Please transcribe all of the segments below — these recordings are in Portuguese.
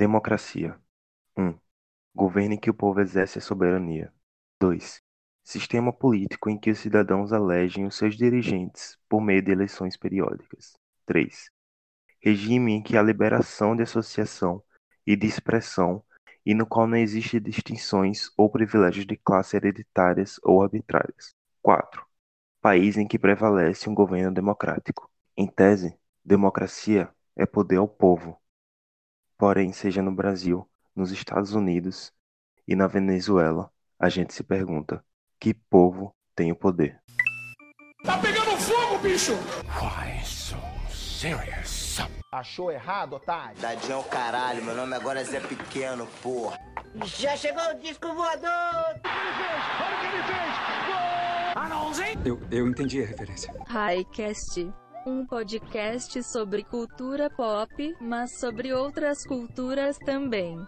Democracia 1. Governo em que o povo exerce a soberania. 2. Sistema político em que os cidadãos elegem os seus dirigentes por meio de eleições periódicas. 3. Regime em que há liberação de associação e de expressão e no qual não existem distinções ou privilégios de classe hereditárias ou arbitrárias. 4. País em que prevalece um governo democrático. Em tese, democracia é poder ao povo. Porém, seja no Brasil, nos Estados Unidos e na Venezuela, a gente se pergunta: que povo tem o poder? Tá pegando fogo, bicho! Why so serious? Achou errado, otário? Dadinho é o caralho, meu nome agora é Zé Pequeno, porra. Já chegou o disco voador! Eu, eu entendi a referência. Highcast, um podcast sobre cultura pop, mas sobre outras culturas também.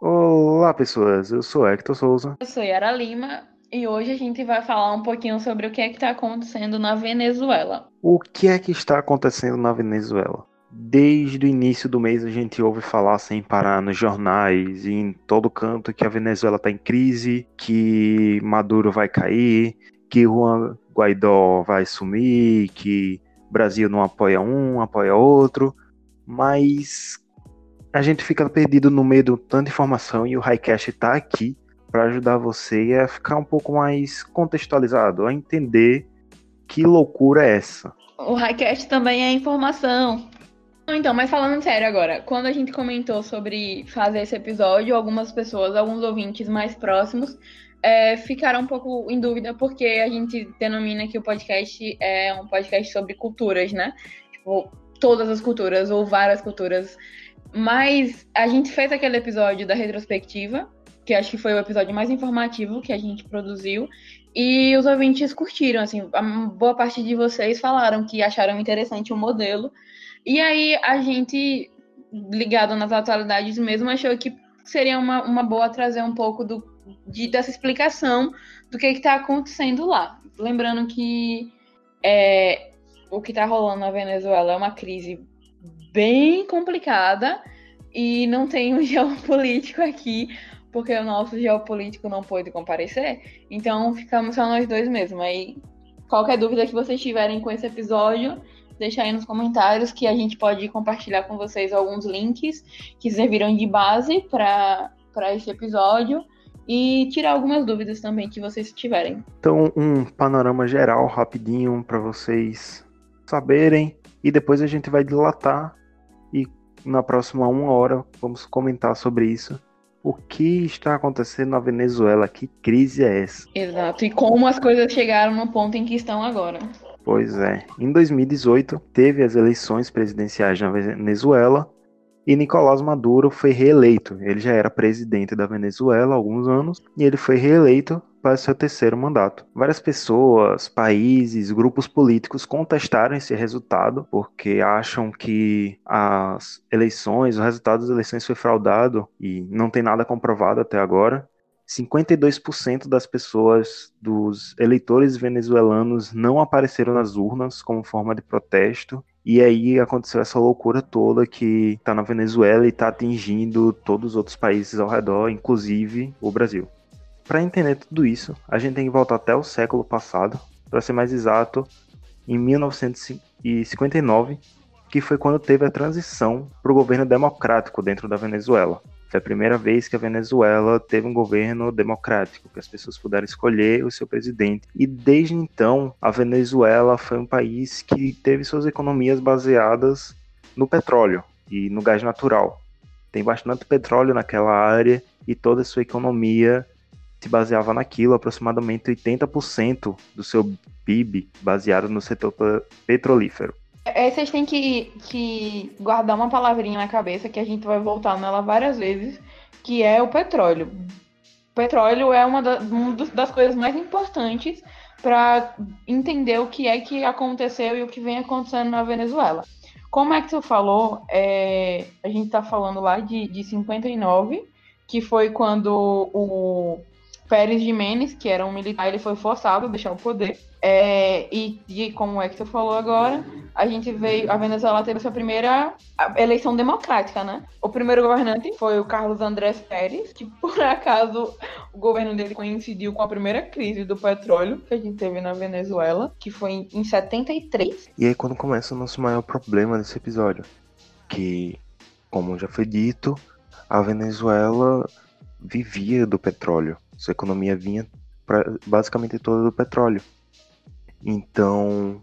Olá, pessoas. Eu sou Hector Souza. Eu sou Yara Lima e hoje a gente vai falar um pouquinho sobre o que é que está acontecendo na Venezuela. O que é que está acontecendo na Venezuela? Desde o início do mês a gente ouve falar sem parar nos jornais e em todo canto que a Venezuela está em crise, que Maduro vai cair, que Juan Guaidó vai sumir, que Brasil não apoia um, apoia outro, mas a gente fica perdido no meio de tanta informação e o Highcast está aqui para ajudar você a ficar um pouco mais contextualizado, a entender que loucura é essa. O Highcast também é informação. Então, mas falando sério agora, quando a gente comentou sobre fazer esse episódio, algumas pessoas, alguns ouvintes mais próximos, é, ficaram um pouco em dúvida porque a gente denomina que o podcast é um podcast sobre culturas, né? Tipo, todas as culturas ou várias culturas. Mas a gente fez aquele episódio da retrospectiva, que acho que foi o episódio mais informativo que a gente produziu, e os ouvintes curtiram, assim, a boa parte de vocês falaram que acharam interessante o modelo. E aí a gente, ligado nas atualidades mesmo, achou que seria uma, uma boa trazer um pouco do, de, dessa explicação do que está acontecendo lá. Lembrando que é, o que está rolando na Venezuela é uma crise bem complicada e não tem um geopolítico aqui, porque o nosso geopolítico não pôde comparecer. Então ficamos só nós dois mesmo. Aí qualquer dúvida que vocês tiverem com esse episódio, deixa aí nos comentários que a gente pode compartilhar com vocês alguns links que serviram de base para esse episódio e tirar algumas dúvidas também que vocês tiverem. Então, um panorama geral rapidinho para vocês saberem e depois a gente vai dilatar e na próxima uma hora vamos comentar sobre isso. O que está acontecendo na Venezuela? Que crise é essa? Exato. E como as coisas chegaram no ponto em que estão agora. Pois é. Em 2018, teve as eleições presidenciais na Venezuela e Nicolás Maduro foi reeleito. Ele já era presidente da Venezuela há alguns anos e ele foi reeleito para seu terceiro mandato. Várias pessoas, países, grupos políticos contestaram esse resultado porque acham que as eleições, o resultado das eleições foi fraudado e não tem nada comprovado até agora. 52% das pessoas, dos eleitores venezuelanos, não apareceram nas urnas como forma de protesto. E aí aconteceu essa loucura toda que está na Venezuela e está atingindo todos os outros países ao redor, inclusive o Brasil. Para entender tudo isso, a gente tem que voltar até o século passado, para ser mais exato, em 1959, que foi quando teve a transição para o governo democrático dentro da Venezuela. Foi a primeira vez que a Venezuela teve um governo democrático, que as pessoas puderam escolher o seu presidente. E desde então, a Venezuela foi um país que teve suas economias baseadas no petróleo e no gás natural. Tem bastante petróleo naquela área e toda a sua economia se baseava naquilo, aproximadamente 80% do seu PIB baseado no setor petrolífero. É, vocês têm que, que guardar uma palavrinha na cabeça que a gente vai voltar nela várias vezes, que é o petróleo. O petróleo é uma, da, uma das coisas mais importantes para entender o que é que aconteceu e o que vem acontecendo na Venezuela. Como é que tu falou, é, a gente está falando lá de, de 59, que foi quando o Pérez Jimenez, que era um militar, ele foi forçado a deixar o poder. É, e, e como é que você falou agora, a gente veio, a Venezuela teve sua primeira eleição democrática, né? O primeiro governante foi o Carlos Andrés Pérez, que por acaso o governo dele coincidiu com a primeira crise do petróleo que a gente teve na Venezuela, que foi em 73. E aí quando começa o nosso maior problema desse episódio, que, como já foi dito, a Venezuela vivia do petróleo. Sua economia vinha pra, basicamente toda do petróleo. Então,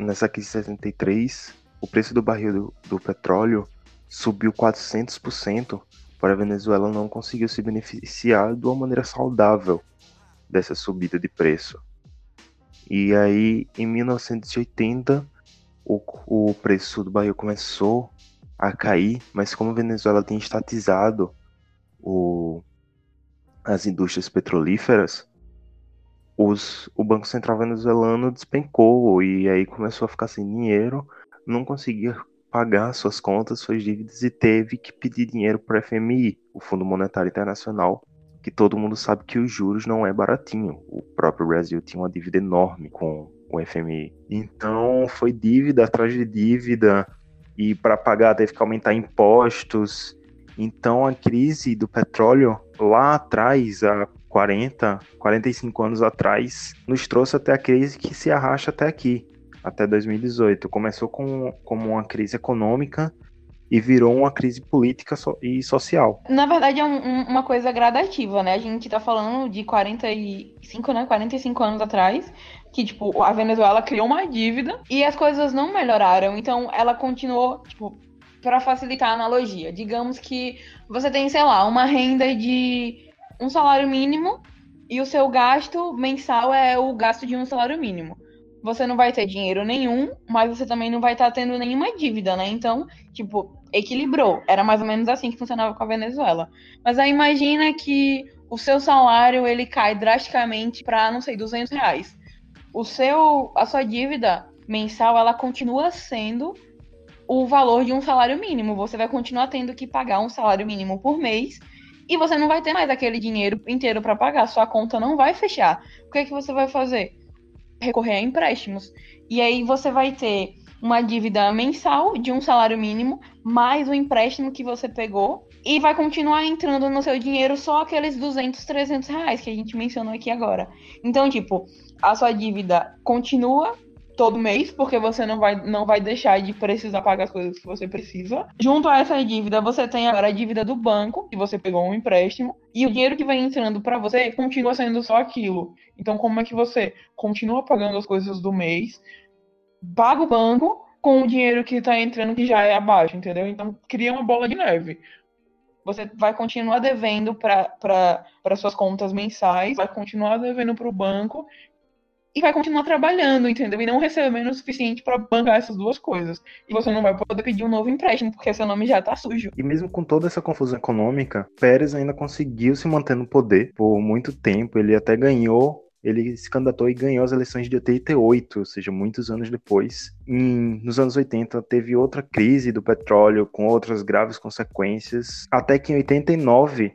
nessa crise de 73, o preço do barril do, do petróleo subiu 400%, para a Venezuela não conseguiu se beneficiar de uma maneira saudável dessa subida de preço. E aí, em 1980, o, o preço do barril começou a cair, mas como a Venezuela tem estatizado o, as indústrias petrolíferas, os, o Banco Central venezuelano despencou e aí começou a ficar sem dinheiro, não conseguia pagar suas contas, suas dívidas e teve que pedir dinheiro para o FMI, o Fundo Monetário Internacional, que todo mundo sabe que os juros não é baratinho. O próprio Brasil tinha uma dívida enorme com o FMI. Então foi dívida atrás de dívida e para pagar teve que aumentar impostos. Então a crise do petróleo lá atrás, há 40, 45 anos atrás, nos trouxe até a crise que se arrasta até aqui, até 2018. Começou com, como uma crise econômica e virou uma crise política e social. Na verdade, é um, uma coisa gradativa, né? A gente tá falando de 45, né? 45 anos atrás, que, tipo, a Venezuela criou uma dívida e as coisas não melhoraram. Então, ela continuou, tipo, para facilitar a analogia. Digamos que você tem, sei lá, uma renda de um salário mínimo e o seu gasto mensal é o gasto de um salário mínimo. Você não vai ter dinheiro nenhum, mas você também não vai estar tá tendo nenhuma dívida, né? Então, tipo, equilibrou. Era mais ou menos assim que funcionava com a Venezuela. Mas aí imagina que o seu salário ele cai drasticamente para, não sei, 200 reais. O seu, a sua dívida mensal, ela continua sendo o valor de um salário mínimo. Você vai continuar tendo que pagar um salário mínimo por mês e você não vai ter mais aquele dinheiro inteiro para pagar, sua conta não vai fechar. O que é que você vai fazer? Recorrer a empréstimos. E aí você vai ter uma dívida mensal de um salário mínimo, mais o empréstimo que você pegou, e vai continuar entrando no seu dinheiro só aqueles 200, 300 reais que a gente mencionou aqui agora. Então, tipo, a sua dívida continua todo mês, porque você não vai, não vai deixar de precisar pagar as coisas que você precisa. Junto a essa dívida, você tem agora a dívida do banco, que você pegou um empréstimo, e o dinheiro que vem entrando para você continua sendo só aquilo. Então, como é que você continua pagando as coisas do mês, paga o banco com o dinheiro que está entrando que já é abaixo, entendeu? Então, cria uma bola de neve. Você vai continuar devendo para suas contas mensais, vai continuar devendo para o banco e vai continuar trabalhando, entendeu? E não recebendo o suficiente para bancar essas duas coisas. E você não vai poder pedir um novo empréstimo, porque seu nome já tá sujo. E mesmo com toda essa confusão econômica, Pérez ainda conseguiu se manter no poder por muito tempo. Ele até ganhou ele se candidatou e ganhou as eleições de 88, ou seja, muitos anos depois. Em, nos anos 80 teve outra crise do petróleo com outras graves consequências, até que em 89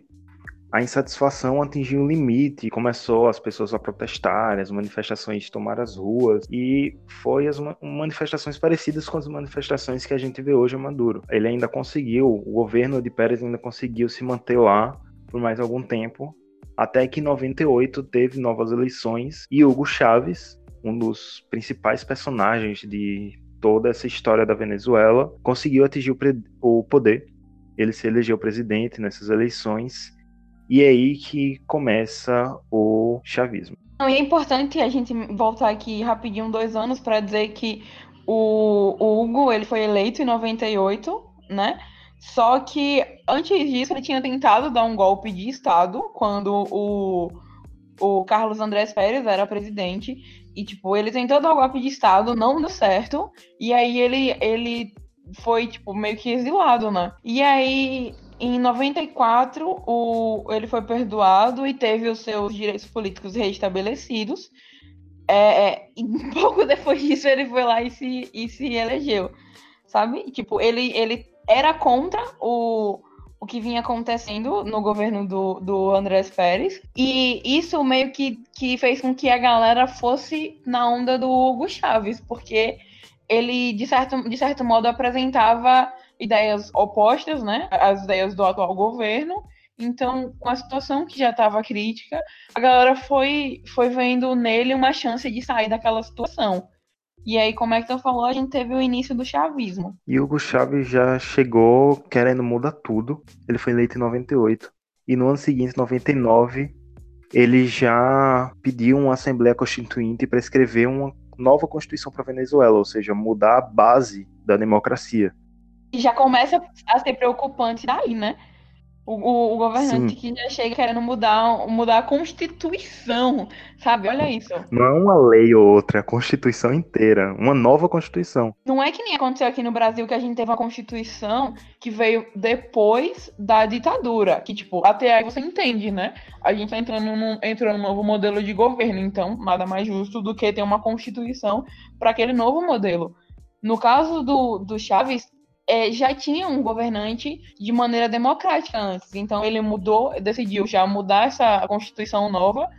a insatisfação atingiu o limite, começou as pessoas a protestar, as manifestações tomaram as ruas e foi as manifestações parecidas com as manifestações que a gente vê hoje em Maduro. Ele ainda conseguiu, o governo de Pérez ainda conseguiu se manter lá por mais algum tempo, até que em 98 teve novas eleições e Hugo Chávez, um dos principais personagens de toda essa história da Venezuela, conseguiu atingir o poder. Ele se elegeu presidente nessas eleições e é aí que começa o chavismo. E é importante a gente voltar aqui rapidinho, dois anos, para dizer que o, o Hugo ele foi eleito em 98, né? Só que antes disso ele tinha tentado dar um golpe de Estado quando o, o Carlos Andrés Pérez era presidente. E, tipo, ele tentou dar um golpe de Estado, não deu certo. E aí ele, ele foi, tipo, meio que exilado, né? E aí em 94, o, ele foi perdoado e teve os seus direitos políticos restabelecidos. É, é e pouco depois disso, ele foi lá e se, e se elegeu, sabe? Tipo, ele, ele era contra o, o que vinha acontecendo no governo do, do Andrés Pérez. E isso meio que, que fez com que a galera fosse na onda do Hugo Chaves, porque ele, de certo, de certo modo, apresentava ideias opostas, né? As ideias do atual governo. Então, com a situação que já estava crítica, a galera foi, foi vendo nele uma chance de sair daquela situação. E aí, como é que tu falou, a gente teve o início do chavismo. E Hugo Chávez já chegou querendo mudar tudo. Ele foi eleito em 98. E no ano seguinte, 99, ele já pediu uma Assembleia Constituinte para escrever uma nova Constituição para Venezuela, ou seja, mudar a base da democracia. E já começa a ser preocupante daí, né? O, o, o governante Sim. que já chega querendo mudar, mudar a Constituição, sabe? Olha isso. Não é uma lei ou outra, é a Constituição inteira. Uma nova Constituição. Não é que nem aconteceu aqui no Brasil que a gente teve uma Constituição que veio depois da ditadura. Que, tipo, até aí você entende, né? A gente tá entrando num, entrou num novo modelo de governo, então nada mais justo do que ter uma Constituição para aquele novo modelo. No caso do, do Chaves, é, já tinha um governante de maneira democrática antes. Então ele mudou, decidiu já mudar essa constituição nova,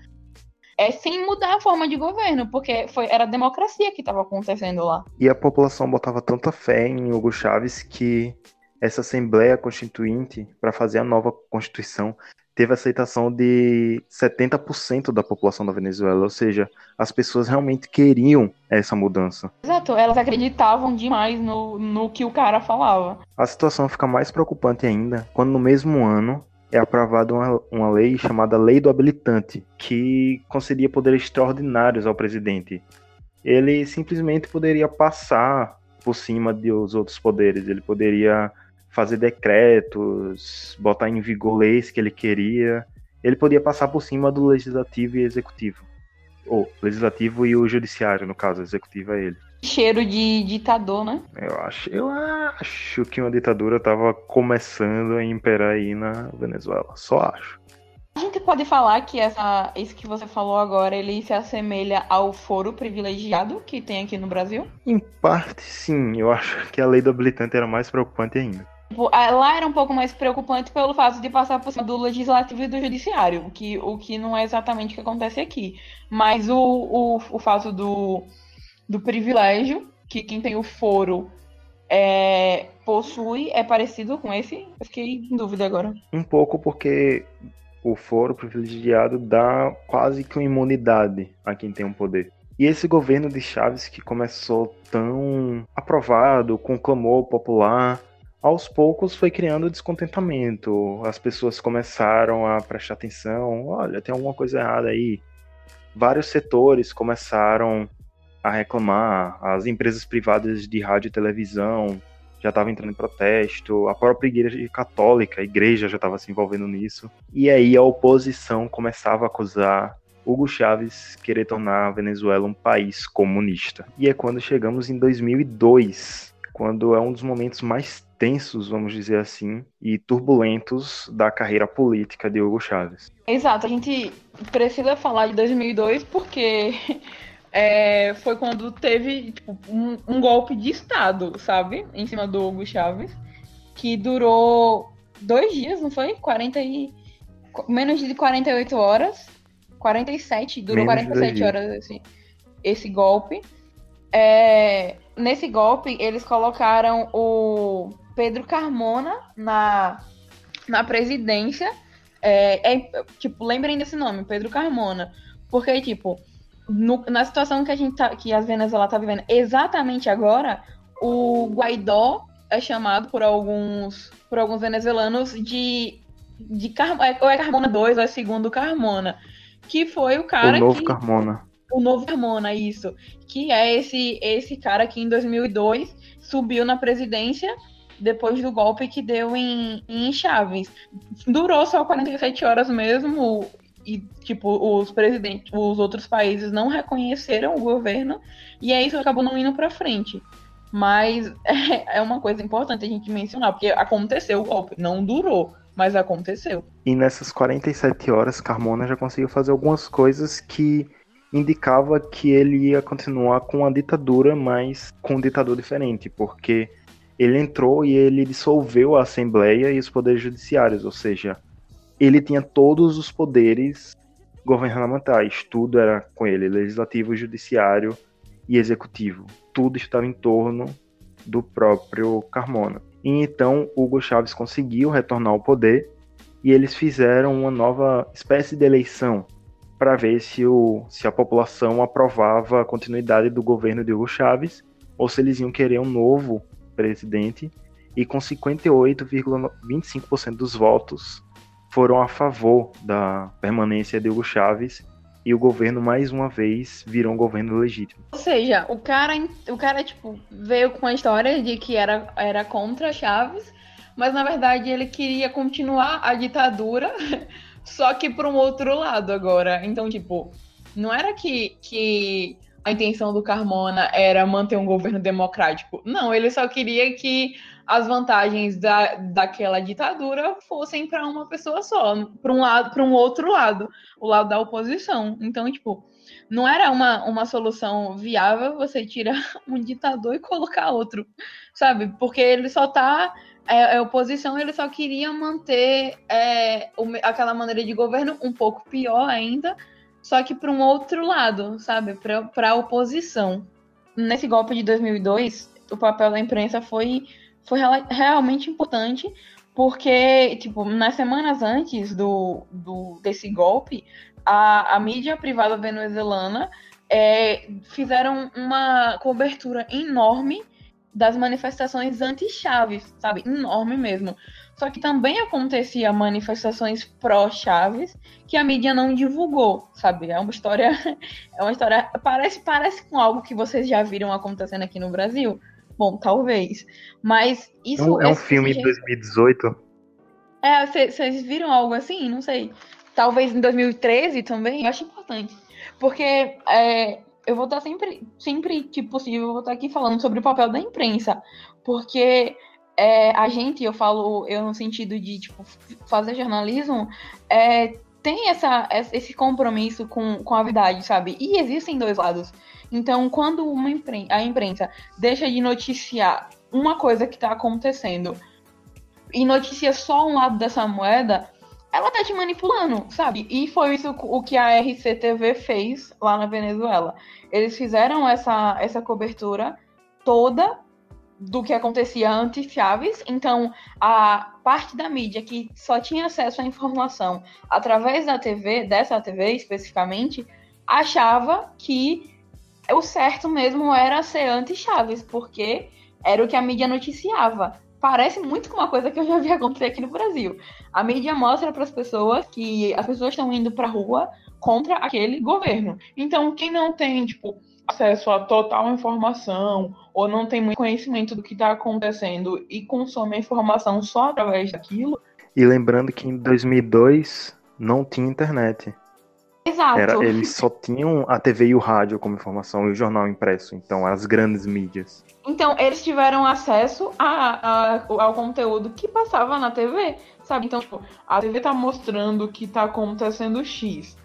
é sem mudar a forma de governo, porque foi, era a democracia que estava acontecendo lá. E a população botava tanta fé em Hugo Chávez que essa Assembleia Constituinte, para fazer a nova Constituição, teve aceitação de 70% da população da Venezuela, ou seja, as pessoas realmente queriam essa mudança. Exato, elas acreditavam demais no, no que o cara falava. A situação fica mais preocupante ainda quando no mesmo ano é aprovada uma, uma lei chamada Lei do Habilitante, que concedia poderes extraordinários ao presidente. Ele simplesmente poderia passar por cima dos outros poderes, ele poderia fazer decretos, botar em vigor leis que ele queria. Ele podia passar por cima do legislativo e executivo. Ou legislativo e o judiciário, no caso, executivo é ele. Cheiro de ditador, né? Eu acho, eu acho que uma ditadura estava começando a imperar aí na Venezuela. Só acho. A gente pode falar que essa, isso que você falou agora, ele se assemelha ao foro privilegiado que tem aqui no Brasil? Em parte, sim. Eu acho que a lei do habilitante era mais preocupante ainda. Tipo, lá era um pouco mais preocupante pelo fato de passar por cima do legislativo e do judiciário, o que, o que não é exatamente o que acontece aqui. Mas o, o, o fato do, do privilégio, que quem tem o foro é, possui, é parecido com esse? Eu fiquei em dúvida agora. Um pouco porque o foro privilegiado dá quase que uma imunidade a quem tem um poder. E esse governo de Chaves que começou tão aprovado, com clamor popular, aos poucos foi criando descontentamento. As pessoas começaram a prestar atenção, olha, tem alguma coisa errada aí. Vários setores começaram a reclamar, as empresas privadas de rádio e televisão já estavam entrando em protesto, a própria igreja católica, a igreja já estava se envolvendo nisso. E aí a oposição começava a acusar Hugo Chávez querer tornar a Venezuela um país comunista. E é quando chegamos em 2002, quando é um dos momentos mais tensos, vamos dizer assim, e turbulentos da carreira política de Hugo Chávez. Exato, a gente precisa falar de 2002 porque é, foi quando teve tipo, um, um, golpe de Estado, sabe? Em cima do Hugo Chávez, que durou dois dias, não foi? 40 e... Menos de 48 horas. 47, durou Menos 47 horas esse, esse golpe. É, nesse golpe, eles colocaram o Pedro Carmona na, na presidência. É, é, tipo, lembrem desse nome, Pedro Carmona. Porque, tipo, no, na situação que a gente tá, que a Venezuela tá vivendo exatamente agora, o Guaidó é chamado por alguns por alguns venezuelanos de de Car, é, ou é Carmona 2 ou é segundo Carmona, que foi o cara o novo que, Carmona. O novo Carmona, isso, que é esse esse cara que em 2002 subiu na presidência depois do golpe que deu em, em Chaves. Durou só 47 horas mesmo e tipo os presidentes, os outros países não reconheceram o governo e aí isso acabou não indo para frente. Mas é, é uma coisa importante a gente mencionar, porque aconteceu o golpe, não durou, mas aconteceu. E nessas 47 horas, Carmona já conseguiu fazer algumas coisas que indicava que ele ia continuar com a ditadura, mas com um ditador diferente, porque ele entrou e ele dissolveu a Assembleia e os poderes judiciários, ou seja, ele tinha todos os poderes governamentais, tudo era com ele, legislativo, judiciário e executivo. Tudo estava em torno do próprio Carmona. E então Hugo Chávez conseguiu retornar ao poder e eles fizeram uma nova espécie de eleição para ver se, o, se a população aprovava a continuidade do governo de Hugo Chávez ou se eles iam querer um novo presidente. E com 58,25% dos votos foram a favor da permanência de Hugo Chávez e o governo mais uma vez virou um governo legítimo. Ou seja, o cara, o cara tipo veio com a história de que era, era contra Chaves, mas na verdade ele queria continuar a ditadura, só que por um outro lado agora. Então, tipo, não era que, que a intenção do Carmona era manter um governo democrático. Não, ele só queria que as vantagens da, daquela ditadura fossem para uma pessoa só, para um lado, para um outro lado, o lado da oposição. Então, tipo, não era uma, uma solução viável você tirar um ditador e colocar outro, sabe? Porque ele só tá é, é oposição, ele só queria manter é, aquela maneira de governo um pouco pior ainda, só que para um outro lado, sabe? Para a oposição. Nesse golpe de 2002, o papel da imprensa foi foi realmente importante, porque, tipo, nas semanas antes do, do desse golpe, a, a mídia privada venezuelana é, fizeram uma cobertura enorme das manifestações anti-Chaves, sabe? Enorme mesmo. Só que também acontecia manifestações pró-Chaves que a mídia não divulgou, sabe? É uma história, é uma história parece parece com algo que vocês já viram acontecendo aqui no Brasil, Bom, talvez. Mas isso. É um, é filme de 2018. É, vocês viram algo assim? Não sei. Talvez em 2013 também. Eu acho importante. Porque é, eu vou estar sempre, sempre que possível, eu vou estar aqui falando sobre o papel da imprensa. Porque é, a gente, eu falo, eu no sentido de tipo, fazer jornalismo, é, tem essa, esse compromisso com, com a verdade, sabe? E existem dois lados. Então, quando uma a imprensa deixa de noticiar uma coisa que está acontecendo e noticia só um lado dessa moeda, ela tá te manipulando, sabe? E foi isso o que a RCTV fez lá na Venezuela. Eles fizeram essa, essa cobertura toda do que acontecia antes Chaves. Então, a parte da mídia que só tinha acesso à informação através da TV, dessa TV especificamente, achava que o certo mesmo era ser anti-Chaves, porque era o que a mídia noticiava. Parece muito com uma coisa que eu já vi acontecer aqui no Brasil. A mídia mostra para as pessoas que as pessoas estão indo para rua contra aquele governo. Então, quem não tem, tipo, acesso a total informação ou não tem muito conhecimento do que está acontecendo e consome a informação só através daquilo. E lembrando que em 2002 não tinha internet. Exato. Era, eles só tinham a TV e o rádio como informação e o jornal impresso, então as grandes mídias. Então eles tiveram acesso a, a, ao conteúdo que passava na TV, sabe? Então, tipo, a TV tá mostrando que tá acontecendo X.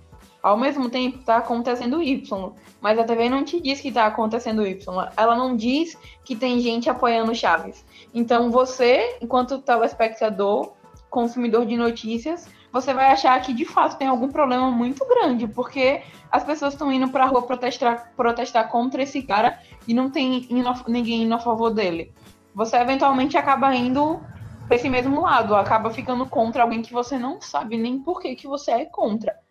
Ao mesmo tempo, tá acontecendo Y. Mas a TV não te diz que tá acontecendo Y. Ela não diz que tem gente apoiando Chaves. Então você, enquanto telespectador, consumidor de notícias, você vai achar que de fato tem algum problema muito grande, porque as pessoas estão indo pra rua protestar, protestar contra esse cara e não tem ninguém indo a favor dele. Você eventualmente acaba indo pra esse mesmo lado, acaba ficando contra alguém que você não sabe nem por que, que você é contra.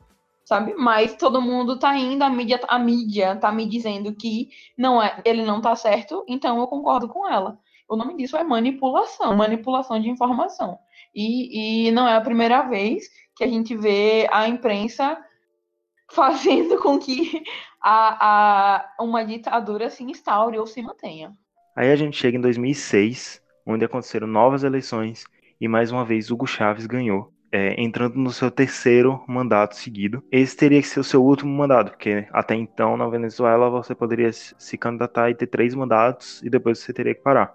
Sabe? Mas todo mundo tá indo, a mídia, a mídia tá me dizendo que não é, ele não tá certo, então eu concordo com ela. O nome disso é manipulação, manipulação de informação. E, e não é a primeira vez que a gente vê a imprensa fazendo com que a, a, uma ditadura se instaure ou se mantenha. Aí a gente chega em 2006, onde aconteceram novas eleições e mais uma vez Hugo Chávez ganhou, é, entrando no seu terceiro mandato seguido. Esse teria que ser o seu último mandato, porque até então na Venezuela você poderia se candidatar e ter três mandatos e depois você teria que parar.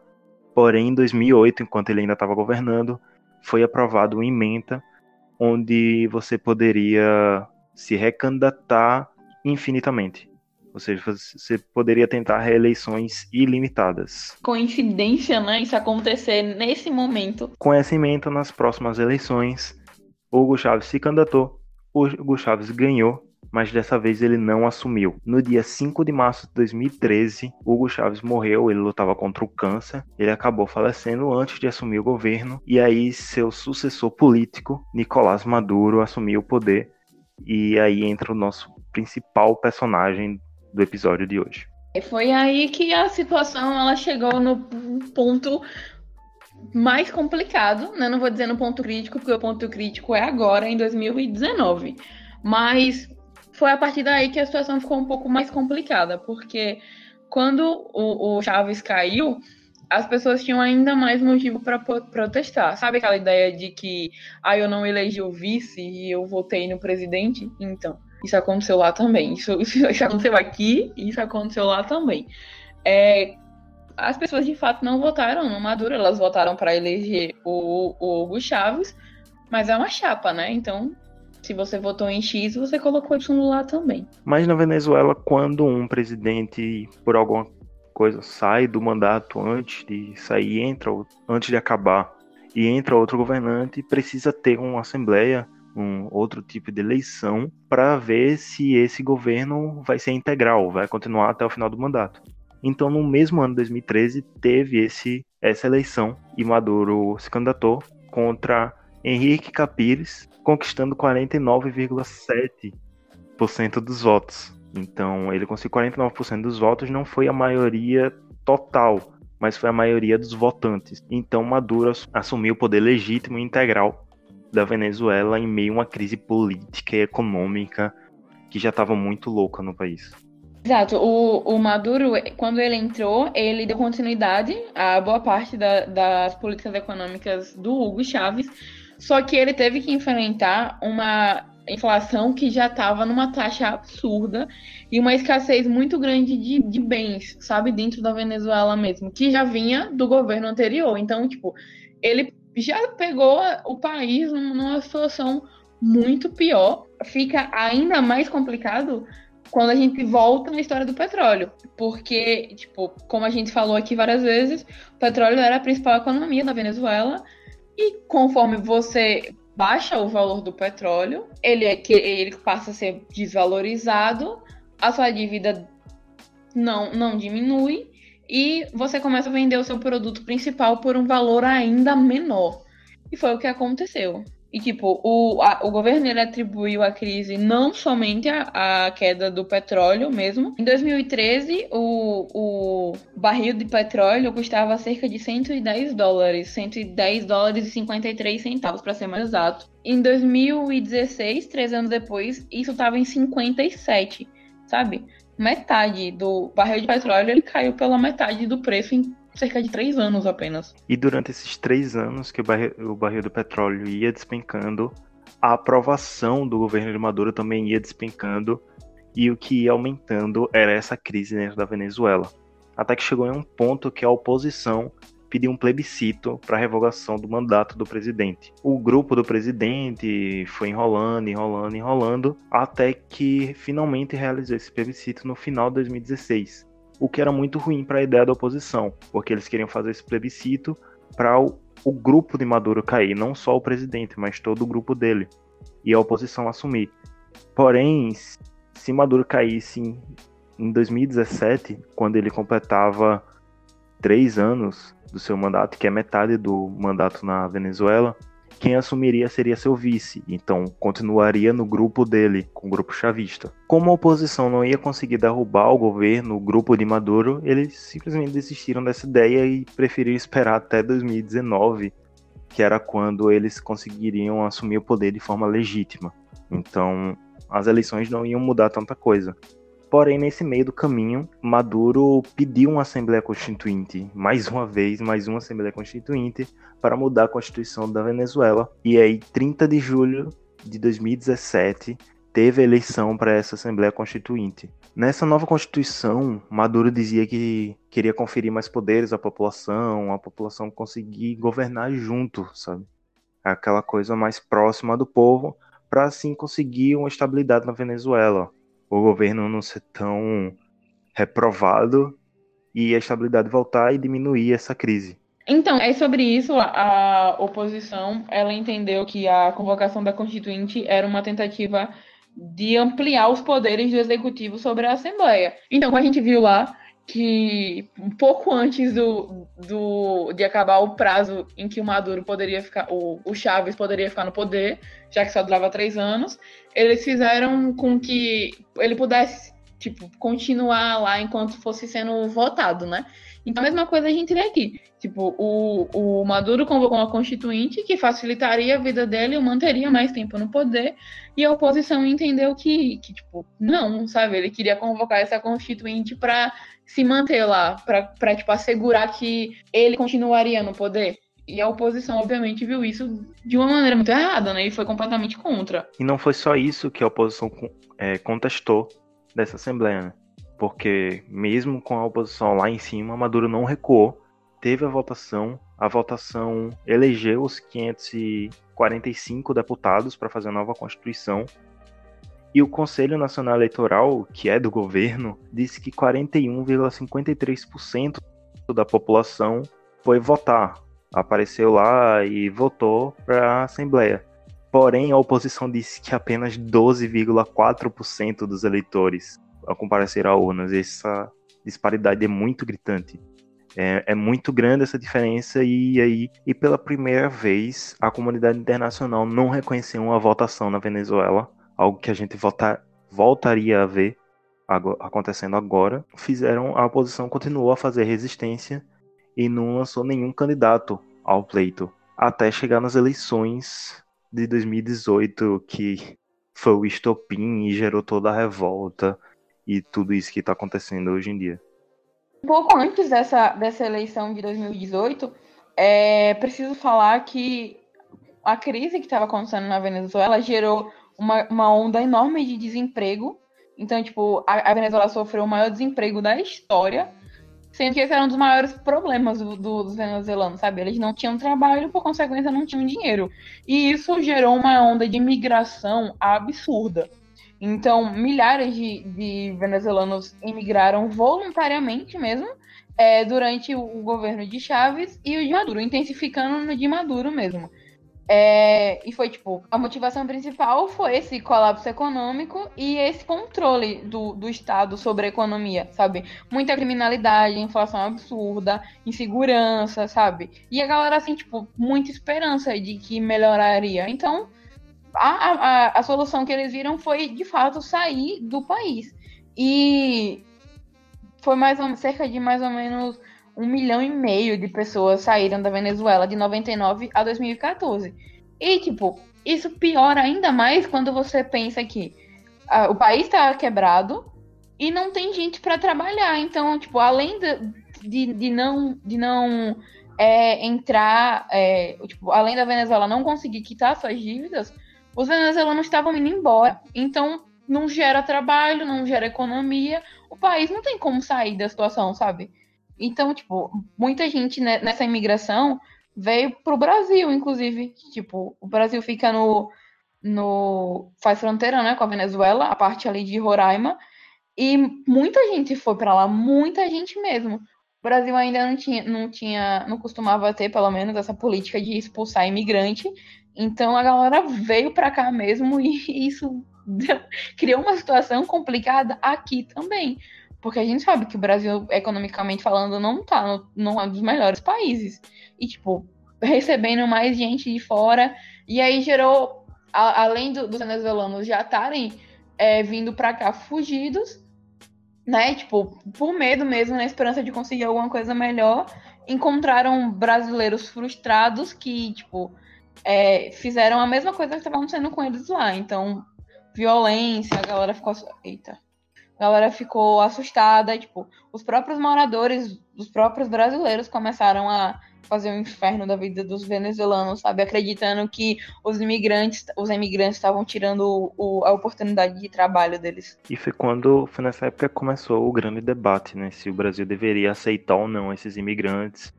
Porém, em 2008, enquanto ele ainda estava governando, foi aprovado uma emenda onde você poderia se recandidatar infinitamente. Ou seja, você poderia tentar reeleições ilimitadas. Coincidência, né? Isso acontecer nesse momento. Com essa emenda, nas próximas eleições, Hugo Chávez se candidatou, Hugo Chávez ganhou, mas dessa vez ele não assumiu. No dia 5 de março de 2013, Hugo Chávez morreu, ele lutava contra o câncer, ele acabou falecendo antes de assumir o governo, e aí seu sucessor político, Nicolás Maduro, assumiu o poder, e aí entra o nosso principal personagem do episódio de hoje. Foi aí que a situação ela chegou no ponto mais complicado, né? Não vou dizer no ponto crítico, porque o ponto crítico é agora, em 2019. Mas foi a partir daí que a situação ficou um pouco mais complicada, porque quando o, o Chaves caiu, as pessoas tinham ainda mais motivo para protestar. Sabe aquela ideia de que ah, eu não elegi o vice e eu votei no presidente? Então, isso aconteceu lá também. Isso, isso aconteceu aqui e isso aconteceu lá também. É, as pessoas de fato não votaram no Maduro, elas votaram para eleger o, o Hugo Chaves, mas é uma chapa, né? Então, se você votou em X, você colocou Y lá também. Mas na Venezuela, quando um presidente, por alguma coisa, sai do mandato antes de sair, entra antes de acabar, e entra outro governante, precisa ter uma assembleia um outro tipo de eleição para ver se esse governo vai ser integral, vai continuar até o final do mandato. Então, no mesmo ano 2013, teve esse, essa eleição e Maduro se candidatou contra Henrique Capires, conquistando 49,7% dos votos. Então, ele conseguiu 49% dos votos, não foi a maioria total, mas foi a maioria dos votantes. Então, Maduro assumiu o poder legítimo e integral da Venezuela em meio a uma crise política e econômica que já estava muito louca no país. Exato. O, o, Maduro, quando ele entrou, ele deu continuidade a boa parte da, das políticas econômicas do Hugo Chávez, só que ele teve que enfrentar uma inflação que já estava numa taxa absurda e uma escassez muito grande de, de bens, sabe, dentro da Venezuela mesmo, que já vinha do governo anterior. Então, tipo, ele já pegou o país numa situação muito pior. Fica ainda mais complicado quando a gente volta na história do petróleo. Porque, tipo, como a gente falou aqui várias vezes, o petróleo era a principal economia da Venezuela. E conforme você baixa o valor do petróleo, ele, é que ele passa a ser desvalorizado, a sua dívida não, não diminui e você começa a vender o seu produto principal por um valor ainda menor. E foi o que aconteceu. E, tipo, o, a, o governo ele atribuiu a crise não somente à queda do petróleo mesmo. Em 2013, o, o barril de petróleo custava cerca de 110 dólares. 110 dólares e 53 centavos, para ser mais exato. Em 2016, três anos depois, isso estava em 57, sabe? metade do barril de petróleo, ele caiu pela metade do preço em cerca de três anos apenas. E durante esses três anos que o barril, o barril do petróleo ia despencando, a aprovação do governo de Maduro também ia despencando e o que ia aumentando era essa crise dentro da Venezuela. Até que chegou em um ponto que a oposição pediu um plebiscito para revogação do mandato do presidente. O grupo do presidente foi enrolando, enrolando, enrolando, até que finalmente realizou esse plebiscito no final de 2016. O que era muito ruim para a ideia da oposição, porque eles queriam fazer esse plebiscito para o, o grupo de Maduro cair, não só o presidente, mas todo o grupo dele, e a oposição assumir. Porém, se Maduro caísse em, em 2017, quando ele completava três anos, do seu mandato, que é metade do mandato na Venezuela, quem assumiria seria seu vice, então continuaria no grupo dele, com o grupo chavista. Como a oposição não ia conseguir derrubar o governo, o grupo de Maduro, eles simplesmente desistiram dessa ideia e preferiram esperar até 2019, que era quando eles conseguiriam assumir o poder de forma legítima. Então, as eleições não iam mudar tanta coisa. Porém, nesse meio do caminho, Maduro pediu uma Assembleia Constituinte, mais uma vez, mais uma Assembleia Constituinte, para mudar a Constituição da Venezuela. E aí, 30 de julho de 2017, teve eleição para essa Assembleia Constituinte. Nessa nova Constituição, Maduro dizia que queria conferir mais poderes à população, a população conseguir governar junto, sabe? Aquela coisa mais próxima do povo, para assim conseguir uma estabilidade na Venezuela o governo não ser tão reprovado e a estabilidade voltar e diminuir essa crise. Então, é sobre isso, a, oposição, ela entendeu que a convocação da Constituinte era uma tentativa de ampliar os poderes do Executivo sobre a Assembleia. Então, como a gente viu lá, que um pouco antes do, do, de acabar o prazo em que o Maduro poderia ficar, o, o Chaves poderia ficar no poder, já que só durava três anos, eles fizeram com que ele pudesse tipo, continuar lá enquanto fosse sendo votado, né? Então, a mesma coisa a gente vê aqui. Tipo, o, o Maduro convocou uma constituinte que facilitaria a vida dele o manteria mais tempo no poder, e a oposição entendeu que, que tipo, não, sabe? Ele queria convocar essa constituinte para se manter lá, para tipo, assegurar que ele continuaria no poder. E a oposição, obviamente, viu isso de uma maneira muito errada, né? E foi completamente contra. E não foi só isso que a oposição é, contestou dessa Assembleia, né? Porque mesmo com a oposição lá em cima, Maduro não recuou. Teve a votação, a votação elegeu os 545 deputados para fazer a nova Constituição. E o Conselho Nacional Eleitoral, que é do governo, disse que 41,53% da população foi votar. Apareceu lá e votou para a Assembleia. Porém, a oposição disse que apenas 12,4% dos eleitores compareceram a urnas. Essa disparidade é muito gritante. É, é, muito grande essa diferença e aí e pela primeira vez a comunidade internacional não reconheceu uma votação na Venezuela, algo que a gente voltaria a ver agora, acontecendo agora. Fizeram a oposição continuou a fazer resistência e não lançou nenhum candidato ao pleito até chegar nas eleições de 2018 que foi o estopim e gerou toda a revolta e tudo isso que está acontecendo hoje em dia. Um pouco antes dessa, dessa eleição de 2018, é preciso falar que a crise que estava acontecendo na Venezuela gerou uma, uma onda enorme de desemprego. Então, tipo, a, a Venezuela sofreu o maior desemprego da história Sendo que esse era um dos maiores problemas do, do, dos venezuelanos, sabe? Eles não tinham trabalho, por consequência, não tinham dinheiro. E isso gerou uma onda de migração absurda. Então, milhares de, de venezuelanos emigraram voluntariamente mesmo é, durante o governo de Chávez e o de Maduro, intensificando no de Maduro mesmo. É, e foi tipo, a motivação principal foi esse colapso econômico e esse controle do, do Estado sobre a economia, sabe? Muita criminalidade, inflação absurda, insegurança, sabe? E a galera, assim, tipo, muita esperança de que melhoraria. Então, a, a, a solução que eles viram foi, de fato, sair do país. E foi mais ou, cerca de mais ou menos um milhão e meio de pessoas saíram da Venezuela de 99 a 2014. E, tipo, isso piora ainda mais quando você pensa que uh, o país está quebrado e não tem gente para trabalhar. Então, tipo, além de, de, de não, de não é, entrar, é, tipo, além da Venezuela não conseguir quitar suas dívidas, os venezuelanos estavam indo embora. Então, não gera trabalho, não gera economia. O país não tem como sair da situação, sabe? Então, tipo, muita gente nessa imigração veio pro Brasil, inclusive. Tipo, o Brasil fica no. no faz fronteira, né, com a Venezuela, a parte ali de Roraima. E muita gente foi para lá, muita gente mesmo. O Brasil ainda não tinha, não tinha, não costumava ter, pelo menos, essa política de expulsar imigrante. Então a galera veio para cá mesmo e isso criou uma situação complicada aqui também. Porque a gente sabe que o Brasil, economicamente falando, não tá no, não é um dos melhores países. E, tipo, recebendo mais gente de fora. E aí gerou, a, além do, dos venezuelanos já estarem é, vindo para cá fugidos, né? Tipo, por medo mesmo, na esperança de conseguir alguma coisa melhor, encontraram brasileiros frustrados que, tipo, é, fizeram a mesma coisa que estava acontecendo com eles lá. Então, violência, a galera ficou. Eita a galera ficou assustada, tipo, os próprios moradores, os próprios brasileiros começaram a fazer o um inferno da vida dos venezuelanos, sabe, acreditando que os imigrantes, os imigrantes estavam tirando o, a oportunidade de trabalho deles. E foi quando, foi nessa época começou o grande debate, né, se o Brasil deveria aceitar ou não esses imigrantes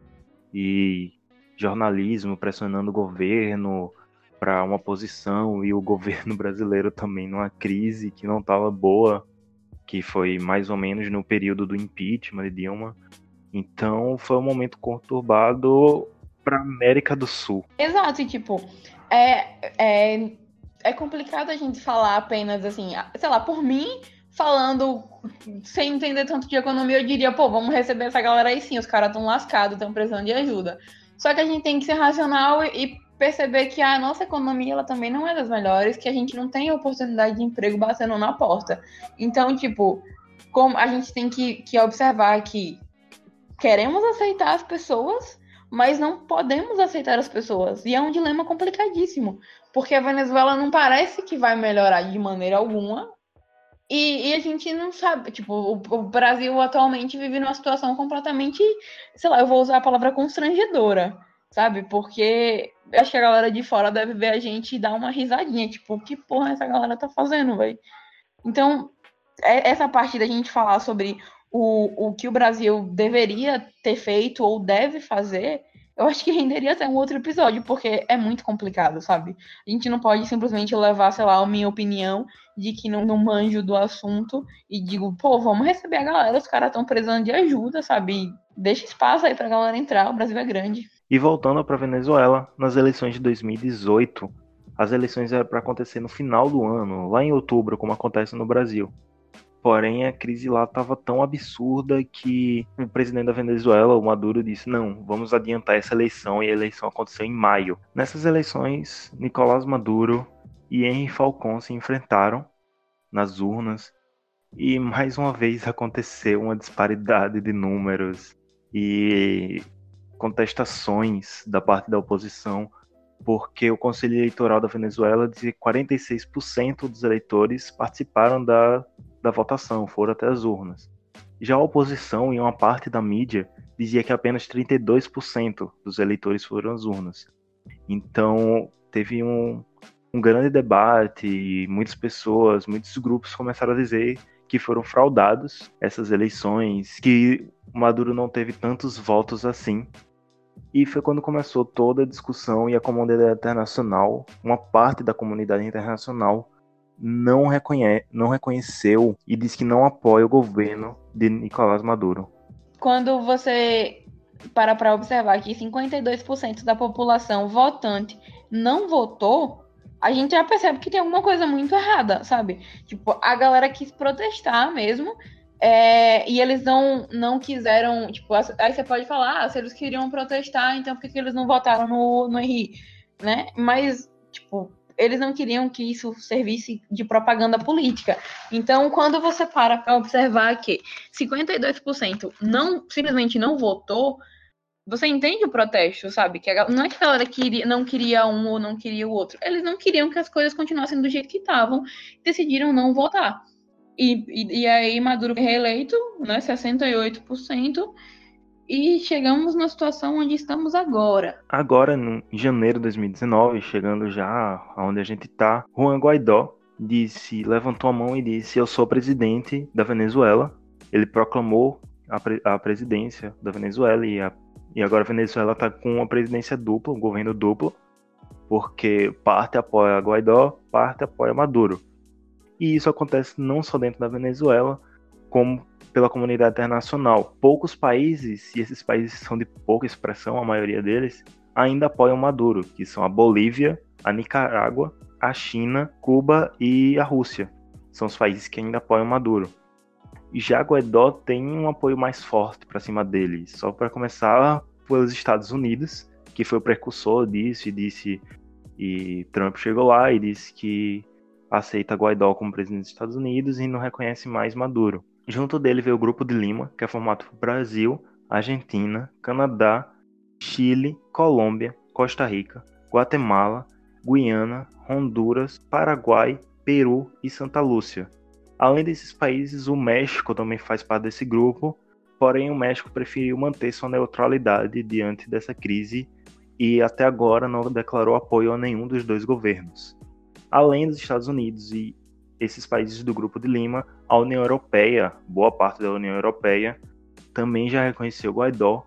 e jornalismo pressionando o governo para uma posição e o governo brasileiro também numa crise que não estava boa que foi mais ou menos no período do impeachment de Dilma. Então foi um momento conturbado para América do Sul. Exato, e tipo, é, é, é complicado a gente falar apenas assim, sei lá, por mim, falando sem entender tanto de economia, eu diria, pô, vamos receber essa galera aí sim, os caras estão lascados, estão precisando de ajuda. Só que a gente tem que ser racional e perceber que a nossa economia ela também não é das melhores, que a gente não tem oportunidade de emprego batendo na porta. Então, tipo, como a gente tem que, que observar que queremos aceitar as pessoas, mas não podemos aceitar as pessoas. E é um dilema complicadíssimo, porque a Venezuela não parece que vai melhorar de maneira alguma. E, e a gente não sabe, tipo, o, o Brasil atualmente vive numa situação completamente, sei lá, eu vou usar a palavra constrangedora sabe? Porque acho que a galera de fora deve ver a gente e dar uma risadinha, tipo, que porra essa galera tá fazendo, velho? Então, é, essa parte da gente falar sobre o, o que o Brasil deveria ter feito ou deve fazer, eu acho que renderia até um outro episódio, porque é muito complicado, sabe? A gente não pode simplesmente levar, sei lá, a minha opinião de que não, não manjo do assunto e digo, pô, vamos receber a galera, os caras estão precisando de ajuda, sabe? Deixa espaço aí pra galera entrar, o Brasil é grande. E voltando para Venezuela, nas eleições de 2018, as eleições eram para acontecer no final do ano, lá em outubro, como acontece no Brasil. Porém, a crise lá estava tão absurda que o presidente da Venezuela, o Maduro, disse: não, vamos adiantar essa eleição, e a eleição aconteceu em maio. Nessas eleições, Nicolás Maduro e Henry Falcón se enfrentaram nas urnas, e mais uma vez aconteceu uma disparidade de números. E contestações da parte da oposição, porque o Conselho Eleitoral da Venezuela dizia que 46% dos eleitores participaram da, da votação, foram até as urnas. Já a oposição e uma parte da mídia dizia que apenas 32% dos eleitores foram às urnas. Então, teve um, um grande debate e muitas pessoas, muitos grupos começaram a dizer que foram fraudados essas eleições, que Maduro não teve tantos votos assim e foi quando começou toda a discussão e a comunidade internacional, uma parte da comunidade internacional, não, não reconheceu e disse que não apoia o governo de Nicolás Maduro. Quando você para para observar que 52% da população votante não votou, a gente já percebe que tem alguma coisa muito errada, sabe? Tipo, a galera quis protestar mesmo, é, e eles não, não quiseram, tipo, aí você pode falar, ah, se eles queriam protestar, então por que, que eles não votaram no, no Henri, né? Mas, tipo, eles não queriam que isso servisse de propaganda política. Então, quando você para para observar que 52% não simplesmente não votou, você entende o protesto, sabe? Que a, não é que a galera queria, não queria um ou não queria o outro. Eles não queriam que as coisas continuassem do jeito que estavam, decidiram não votar. E, e, e aí Maduro reeleito, né, 68%, e chegamos na situação onde estamos agora. Agora, em janeiro de 2019, chegando já aonde a gente está, Juan Guaidó disse, levantou a mão e disse: Eu sou presidente da Venezuela. Ele proclamou a, pre, a presidência da Venezuela e, a, e agora a Venezuela está com uma presidência dupla, um governo duplo, porque parte apoia Guaidó, parte apoia Maduro. E isso acontece não só dentro da Venezuela, como pela comunidade internacional. Poucos países, e esses países são de pouca expressão, a maioria deles, ainda apoiam Maduro, que são a Bolívia, a Nicarágua, a China, Cuba e a Rússia. São os países que ainda apoiam Maduro. Já Guaidó tem um apoio mais forte para cima dele. Só para começar, pelos Estados Unidos, que foi o precursor disso e disse e Trump chegou lá e disse que aceita Guaidó como presidente dos Estados Unidos e não reconhece mais Maduro. Junto dele veio o Grupo de Lima, que é formado por Brasil, Argentina, Canadá, Chile, Colômbia, Costa Rica, Guatemala, Guiana, Honduras, Paraguai, Peru e Santa Lúcia. Além desses países, o México também faz parte desse grupo, porém o México preferiu manter sua neutralidade diante dessa crise e até agora não declarou apoio a nenhum dos dois governos. Além dos Estados Unidos e esses países do Grupo de Lima, a União Europeia, boa parte da União Europeia, também já reconheceu Guaidó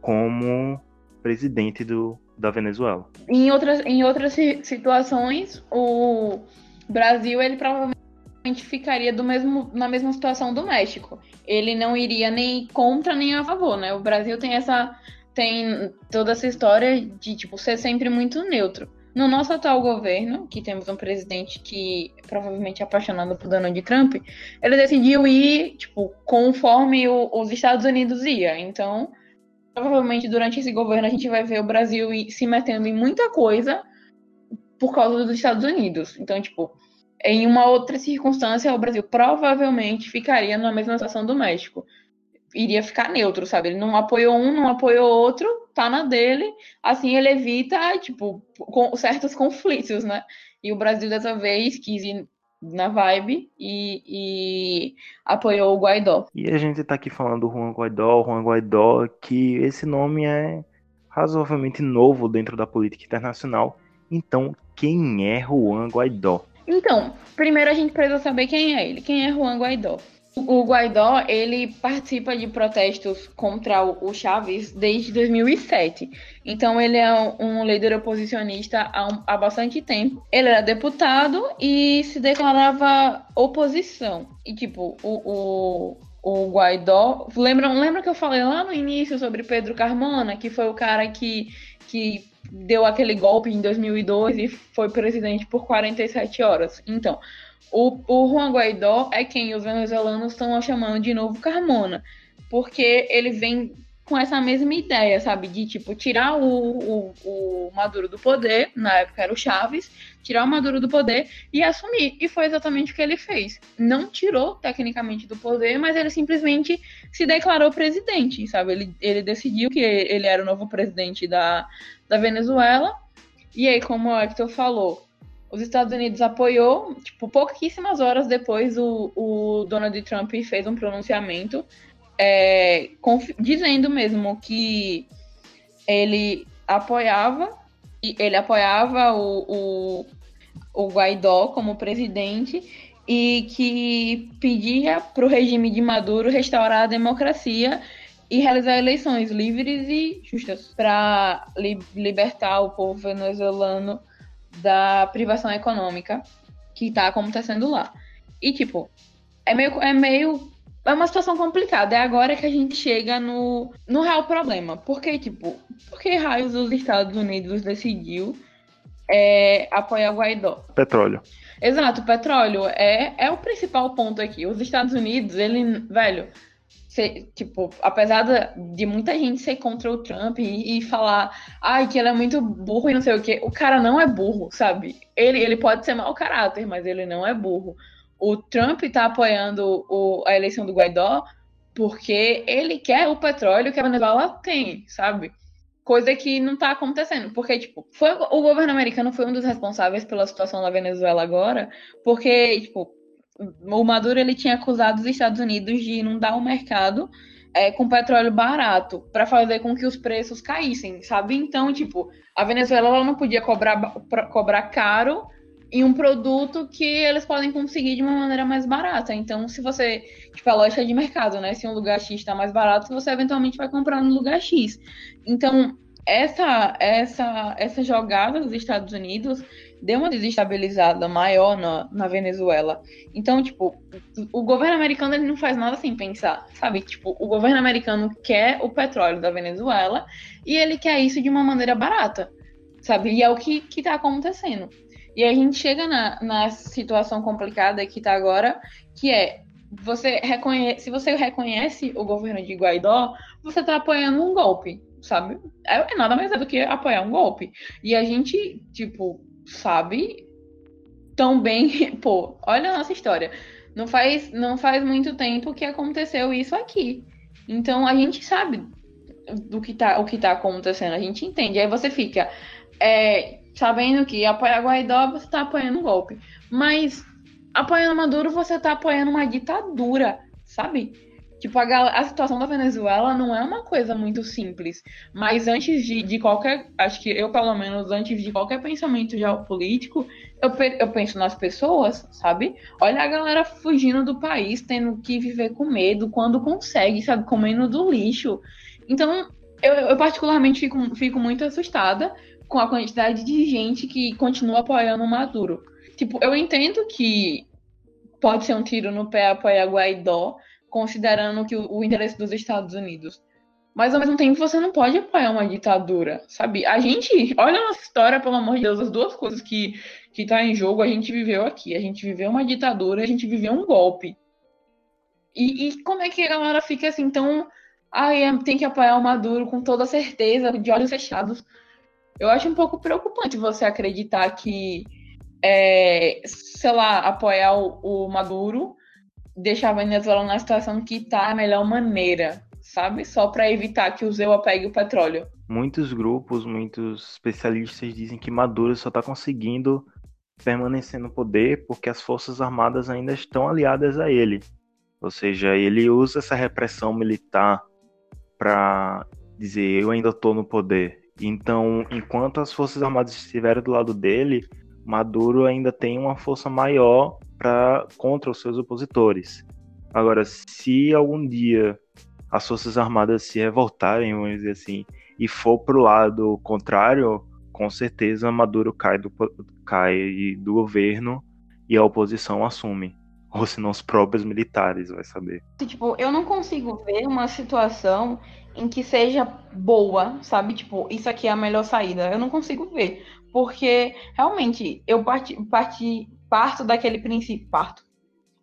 como presidente do, da Venezuela. Em outras, em outras situações, o Brasil ele provavelmente ficaria do mesmo, na mesma situação do México. Ele não iria nem contra nem a favor, né? O Brasil tem essa tem toda essa história de tipo ser sempre muito neutro. No nosso atual governo, que temos um presidente que provavelmente é apaixonado por Donald Trump, ele decidiu ir, tipo, conforme o, os Estados Unidos ia. Então, provavelmente durante esse governo a gente vai ver o Brasil se metendo em muita coisa por causa dos Estados Unidos. Então, tipo, em uma outra circunstância, o Brasil provavelmente ficaria na mesma situação do México iria ficar neutro, sabe? Ele não apoiou um, não apoiou outro, tá na dele, assim ele evita, tipo, com certos conflitos, né? E o Brasil dessa vez quis ir na vibe e, e, apoiou o Guaidó. E a gente tá aqui falando do Juan Guaidó, Juan Guaidó, que esse nome é razoavelmente novo dentro da política internacional. Então, quem é Juan Guaidó? Então, primeiro a gente precisa saber quem é ele. Quem é Juan Guaidó? O Guaidó, ele participa de protestos contra o Chaves desde 2007. Então, ele é um líder oposicionista há, um, há bastante tempo. Ele era deputado e se declarava oposição. E, tipo, o, o, o Guaidó... Lembra, lembra que eu falei lá no início sobre Pedro Carmona, que foi o cara que, que deu aquele golpe em 2002 e foi presidente por 47 horas? Então... O, o Juan Guaidó é quem os venezuelanos estão chamando de novo Carmona, porque ele vem com essa mesma ideia, sabe? De, tipo, tirar o, o, o, Maduro do poder, na época era o Chaves, tirar o Maduro do poder e assumir. E foi exatamente o que ele fez. Não tirou, tecnicamente, do poder, mas ele simplesmente se declarou presidente, sabe? Ele, ele decidiu que ele era o novo presidente da, da Venezuela. E aí, como o Hector falou, os Estados Unidos apoiou, tipo, pouquíssimas horas depois o, o Donald Trump fez um pronunciamento é, dizendo mesmo que ele apoiava ele apoiava o, o, o Guaidó como presidente e que pedia para o regime de Maduro restaurar a democracia e realizar eleições livres e justas para li libertar o povo venezuelano da privação econômica que está acontecendo lá. E, tipo, é meio, é meio. É uma situação complicada. É agora que a gente chega no, no real problema. Porque, tipo, por que raios os Estados Unidos decidiu é, apoiar o Guaidó? Petróleo. Exato, petróleo é, é o principal ponto aqui. Os Estados Unidos, ele, velho, ser, tipo, apesar de muita gente ser contra o Trump e, e, falar, ai, que ele é muito burro e não sei o que, o cara não é burro, sabe? Ele, ele pode ser mau caráter, mas ele não é burro. O Trump tá apoiando o, a eleição do Guaidó porque ele quer o petróleo que a Venezuela tem, sabe? Coisa que não tá acontecendo. Porque, tipo, foi, o governo americano foi um dos responsáveis pela situação da Venezuela agora, porque, tipo, o Maduro ele tinha acusado os Estados Unidos de inundar o mercado é, com petróleo barato para fazer com que os preços caíssem, sabe? Então, tipo, a Venezuela ela não podia cobrar, cobrar caro em um produto que eles podem conseguir de uma maneira mais barata. Então, se você, tipo, a lógica de mercado, né? Se um lugar X está mais barato, você eventualmente vai comprar no lugar X. Então, essa, essa, essa jogada dos Estados Unidos deu uma desestabilizada maior na, na Venezuela. Então, tipo, o governo americano ele não faz nada sem pensar, sabe? Tipo, o governo americano quer o petróleo da Venezuela e ele quer isso de uma maneira barata, sabe? E é o que, que tá acontecendo. E a gente chega na, na situação complicada que tá agora, que é você reconhece, se você reconhece o governo de Guaidó, você tá apoiando um golpe, sabe? É, é nada mais é do que apoiar um golpe. E a gente, tipo, sabe tão bem. Pô, olha a nossa história. Não faz, não faz muito tempo que aconteceu isso aqui. Então a gente sabe do que tá, o que tá acontecendo, a gente entende. Aí você fica é, sabendo que apoiar Guaidó você tá apoiando um golpe. Mas apoiando Maduro você tá apoiando uma ditadura, sabe? Tipo, a, a, situação da Venezuela não é uma coisa muito simples. Mas antes de, de qualquer. Acho que eu, pelo menos, antes de qualquer pensamento geopolítico, eu, eu penso nas pessoas, sabe? Olha a galera fugindo do país, tendo que viver com medo quando consegue, sabe? Comendo do lixo. Então, eu, eu particularmente fico, fico muito assustada com a quantidade de gente que continua apoiando o Maduro. Tipo, eu entendo que pode ser um tiro no pé apoiar Guaidó, considerando que o, o interesse dos Estados Unidos. Mas ao mesmo tempo você não pode apoiar uma ditadura, sabe? A gente, olha a nossa história, pelo amor de Deus, as duas coisas que, que tá em jogo, a gente viveu aqui. A gente viveu uma ditadura, a gente viveu um golpe. E, e como é que a galera fica assim, tão. Ai, tem que apoiar o Maduro com toda certeza, de olhos fechados. Eu acho um pouco preocupante você acreditar que, é, sei lá, apoiar o, o Maduro deixar a Venezuela na situação que tá a melhor maneira, sabe? Só para evitar que o Zewa pegue o petróleo. Muitos grupos, muitos especialistas dizem que Maduro só está conseguindo permanecer no poder porque as forças armadas ainda estão aliadas a ele. Ou seja, ele usa essa repressão militar para dizer eu ainda estou no poder. Então, enquanto as forças armadas estiverem do lado dele, Maduro ainda tem uma força maior para contra os seus opositores. Agora, se algum dia as forças armadas se revoltarem, vamos dizer assim, e for para o lado contrário, com certeza Maduro cai do, cai do governo e a oposição assume. Ou se não os próprios militares, vai saber. Tipo, eu não consigo ver uma situação em que seja boa, sabe? Tipo, isso aqui é a melhor saída. Eu não consigo ver. Porque, realmente, eu parti, parti, parto daquele princípio. Parto.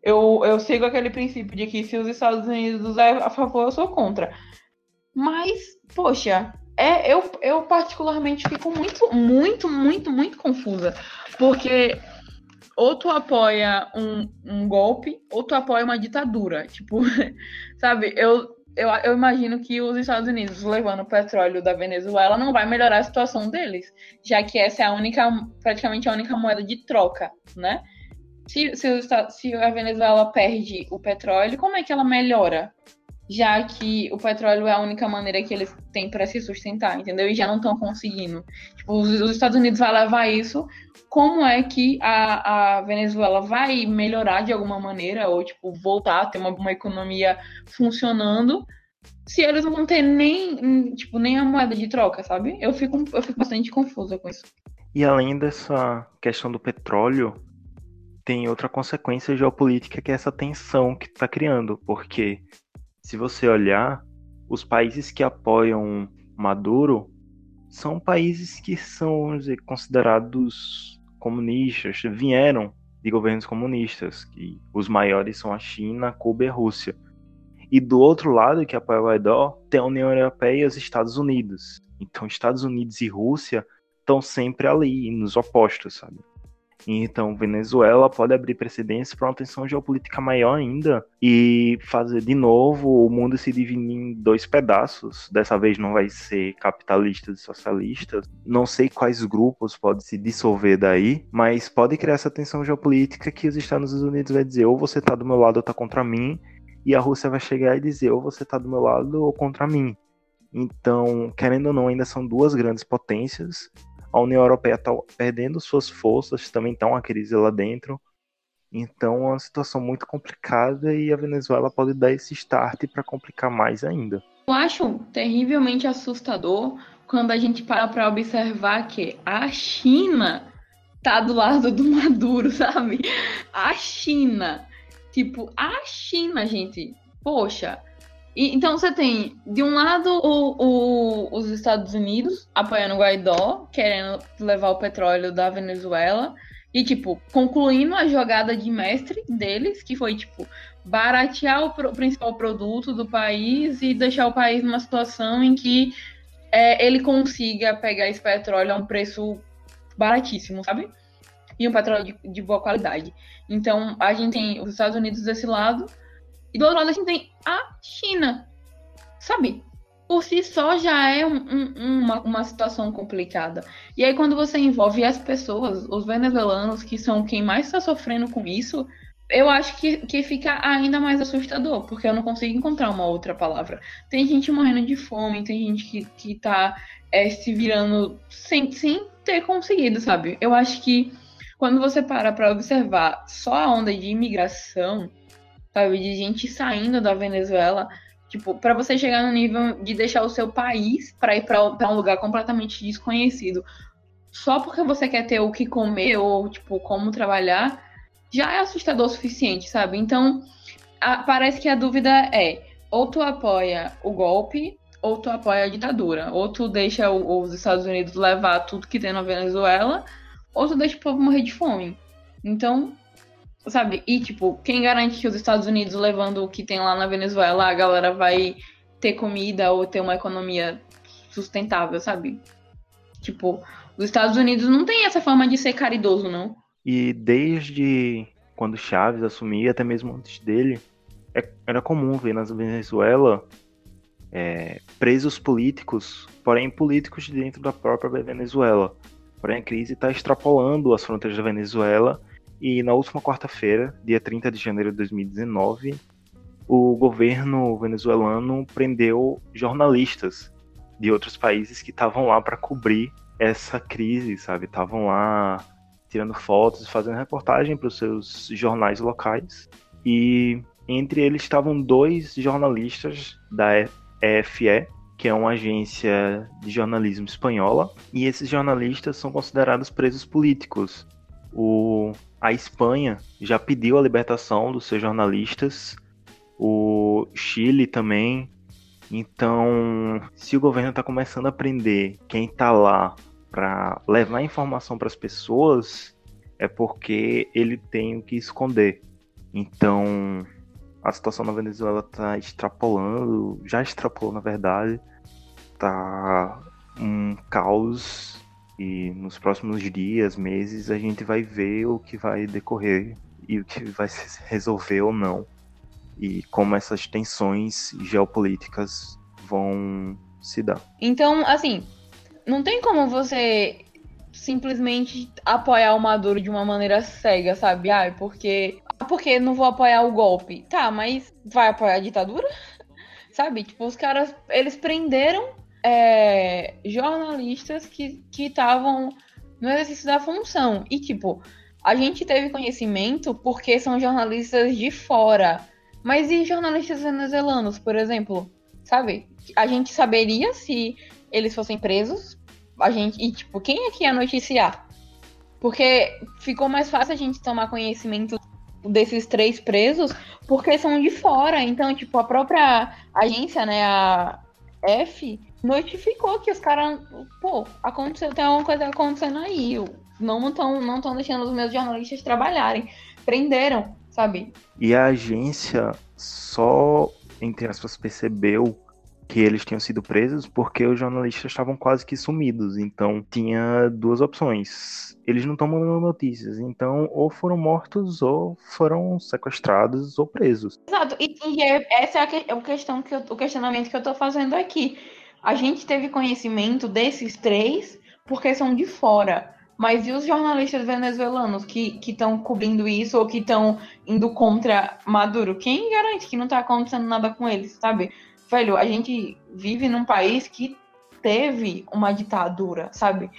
Eu, eu sigo aquele princípio de que se os Estados Unidos é a favor, eu sou contra. Mas, poxa, é, eu, eu particularmente fico muito, muito, muito, muito confusa. Porque ou tu apoia um, um golpe, ou tu apoia uma ditadura. Tipo, sabe, eu, eu, eu imagino que os Estados Unidos levando o petróleo da Venezuela não vai melhorar a situação deles, já que essa é a única, praticamente a única moeda de troca, né? Se, se, se a Venezuela perde o petróleo, como é que ela melhora? Já que o petróleo é a única maneira que eles têm para se sustentar, entendeu? E já não estão conseguindo. Tipo, os, os Estados Unidos vão levar isso como é que a, a Venezuela vai melhorar de alguma maneira, ou tipo, voltar a ter uma, uma economia funcionando, se eles não vão ter nem, tipo, nem a moeda de troca, sabe? Eu fico, eu fico bastante confusa com isso. E além dessa questão do petróleo, tem outra consequência geopolítica que é essa tensão que está criando, porque se você olhar, os países que apoiam Maduro são países que são, vamos dizer, considerados comunistas vieram de governos comunistas, que os maiores são a China, Cuba e a Rússia. E do outro lado, que apoia o Guaidó, tem a União Europeia e os Estados Unidos. Então, Estados Unidos e Rússia estão sempre ali, nos opostos, sabe? Então, Venezuela pode abrir precedência para uma tensão geopolítica maior ainda e fazer de novo o mundo se dividir em dois pedaços. Dessa vez não vai ser capitalistas e socialistas. Não sei quais grupos podem se dissolver daí, mas pode criar essa tensão geopolítica que os Estados Unidos vai dizer ou você está do meu lado ou está contra mim, e a Rússia vai chegar e dizer ou você está do meu lado ou contra mim. Então, querendo ou não, ainda são duas grandes potências a União Europeia está perdendo suas forças, também está uma crise lá dentro. Então é uma situação muito complicada e a Venezuela pode dar esse start para complicar mais ainda. Eu acho terrivelmente assustador quando a gente para para observar que a China tá do lado do Maduro, sabe? A China. Tipo, a China, gente. Poxa, e, então você tem, de um lado, o, o, os Estados Unidos apoiando o Guaidó, querendo levar o petróleo da Venezuela. E, tipo, concluindo a jogada de mestre deles, que foi, tipo, baratear o, pro, principal produto do país e deixar o país numa situação em que é, ele consiga pegar esse petróleo a um preço baratíssimo, sabe? E um petróleo de, de boa qualidade. Então, a gente tem os Estados Unidos desse lado, e do outro lado a gente tem a China. Sabe? Por si só já é um, um, uma, uma situação complicada. E aí, quando você envolve as pessoas, os venezuelanos, que são quem mais está sofrendo com isso, eu acho que, que fica ainda mais assustador, porque eu não consigo encontrar uma outra palavra. Tem gente morrendo de fome, tem gente que, que tá é, se virando sem, sem ter conseguido, sabe? Eu acho que quando você para para observar só a onda de imigração, sabe? De gente saindo da Venezuela, tipo, para você chegar no nível de deixar o seu país para ir para um lugar completamente desconhecido, só porque você quer ter o que comer ou, tipo, como trabalhar, já é assustador o suficiente, sabe? Então, a, parece que a dúvida é: ou tu apoia o golpe, ou tu apoia a ditadura. Ou tu deixa o, os Estados Unidos levar tudo que tem na Venezuela, ou tu deixa o povo morrer de fome. Então, sabe? E, tipo, quem garante que os Estados Unidos levando o que tem lá na Venezuela, a galera vai ter comida ou ter uma economia sustentável, sabe? Tipo, os Estados Unidos não tem essa forma de ser caridoso, não. E desde quando Chaves assumia, até mesmo antes dele, é, era comum ver na Venezuela é, presos políticos, porém políticos dentro da própria Venezuela. Porém, a crise está extrapolando as fronteiras da Venezuela e na última quarta-feira, dia 30 de janeiro de 2019, o governo venezuelano prendeu jornalistas de outros países que estavam lá para cobrir essa crise, sabe? Estavam lá tirando fotos, fazendo reportagem para os seus jornais locais. E entre eles estavam dois jornalistas da EFE, que é uma agência de jornalismo espanhola, e esses jornalistas são considerados presos políticos. O, a Espanha já pediu a libertação dos seus jornalistas, o Chile também. Então, se o governo está começando a prender quem está lá para levar informação para as pessoas, é porque ele tem o que esconder. Então, a situação na Venezuela está extrapolando, já extrapolou na verdade, tá um caos e nos próximos dias, meses, a gente vai ver o que vai decorrer e o que vai se resolver ou não. E como essas tensões geopolíticas vão se dar. Então, assim, não tem como você simplesmente apoiar o Maduro de uma maneira cega, sabe? Ah, porque. Porque não vou apoiar o golpe. Tá, mas vai apoiar a ditadura? sabe? Tipo, os caras. Eles prenderam é, jornalistas que estavam no exercício da função. E, tipo, a gente teve conhecimento porque são jornalistas de fora. Mas e jornalistas venezuelanos, por exemplo? Sabe? A gente saberia se eles fossem presos. A gente. E, tipo, quem é que ia noticiar? Porque ficou mais fácil a gente tomar conhecimento desses três presos porque são de fora. Então, tipo, a própria agência, né, a F, notificou que os caras, pô, aconteceu, tem alguma coisa acontecendo aí. Não estão não tão deixando os meus jornalistas trabalharem. Prenderam, sabe? E a agência só, entre aspas, percebeu que eles tinham sido presos porque os jornalistas estavam quase que sumidos. Então tinha duas opções. Eles não estão mandando notícias. Então, ou foram mortos, ou foram sequestrados, ou presos. Exato. E, e é, essa é a, é a questão que eu, o questionamento que eu estou fazendo aqui. A gente teve conhecimento desses três porque são de fora. Mas e os jornalistas venezuelanos que estão cobrindo isso ou que estão indo contra Maduro? Quem garante que não está acontecendo nada com eles, sabe? velho, a gente vive num país que teve uma ditadura, sabe?